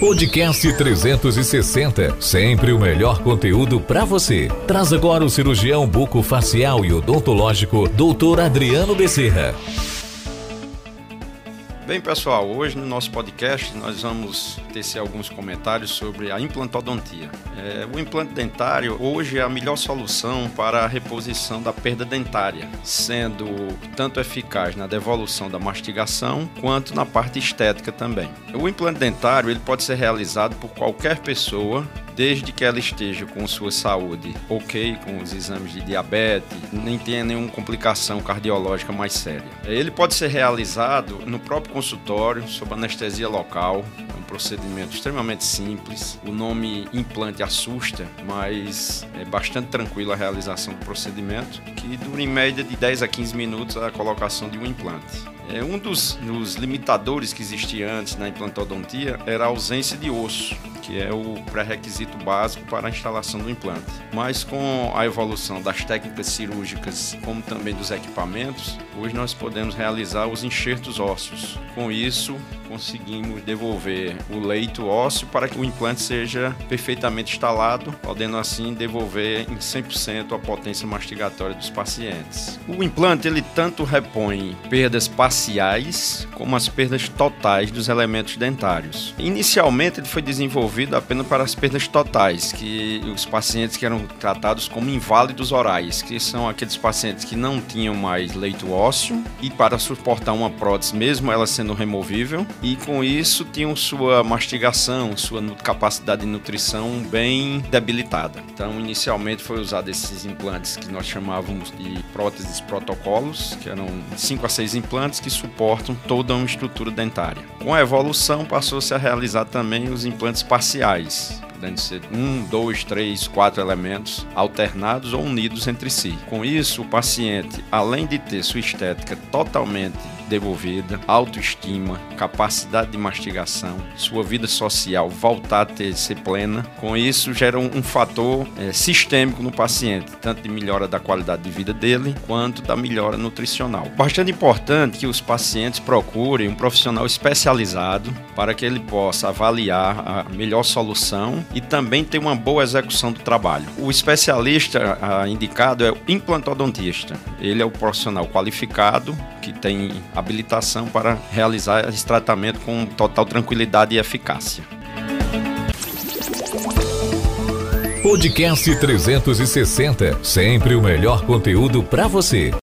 Podcast 360, sempre o melhor conteúdo para você. Traz agora o cirurgião bucofacial e odontológico, Dr. Adriano Bezerra. Bem, pessoal, hoje no nosso podcast nós vamos tecer alguns comentários sobre a implantodontia. É, o implante dentário hoje é a melhor solução para a reposição da perda dentária, sendo tanto eficaz na devolução da mastigação quanto na parte estética também. O implante dentário ele pode ser realizado por qualquer pessoa desde que ela esteja com sua saúde ok, com os exames de diabetes, nem tenha nenhuma complicação cardiológica mais séria. Ele pode ser realizado no próprio consultório, sob anestesia local, é um procedimento extremamente simples. O nome implante assusta, mas é bastante tranquilo a realização do procedimento, que dura em média de 10 a 15 minutos a colocação de um implante. É, um dos, dos limitadores que existia antes na implantodontia era a ausência de osso que é o pré-requisito básico para a instalação do implante. Mas com a evolução das técnicas cirúrgicas, como também dos equipamentos, hoje nós podemos realizar os enxertos ósseos. Com isso, conseguimos devolver o leito ósseo para que o implante seja perfeitamente instalado, podendo assim devolver em 100% a potência mastigatória dos pacientes. O implante ele tanto repõe perdas parciais como as perdas totais dos elementos dentários. Inicialmente ele foi desenvolvido apenas para as perdas totais, que os pacientes que eram tratados como inválidos orais, que são aqueles pacientes que não tinham mais leito ósseo e para suportar uma prótese mesmo ela sendo removível, e com isso tinham sua mastigação, sua capacidade de nutrição bem debilitada. Então, inicialmente foi usado esses implantes que nós chamávamos de próteses protocolos, que eram 5 a 6 implantes que suportam toda uma estrutura dentária. Com a evolução, passou-se a realizar também os implantes parciais, raciais podendo ser um, dois, três, quatro elementos alternados ou unidos entre si. Com isso, o paciente, além de ter sua estética totalmente devolvida, autoestima, capacidade de mastigação, sua vida social voltar a ter, ser plena. Com isso, gera um, um fator é, sistêmico no paciente, tanto de melhora da qualidade de vida dele, quanto da melhora nutricional. Bastante importante que os pacientes procurem um profissional especializado para que ele possa avaliar a melhor solução e também ter uma boa execução do trabalho. O especialista indicado é o implantodontista. Ele é o profissional qualificado que tem habilitação para realizar esse tratamento com total tranquilidade e eficácia. Podcast 360, sempre o melhor conteúdo para você.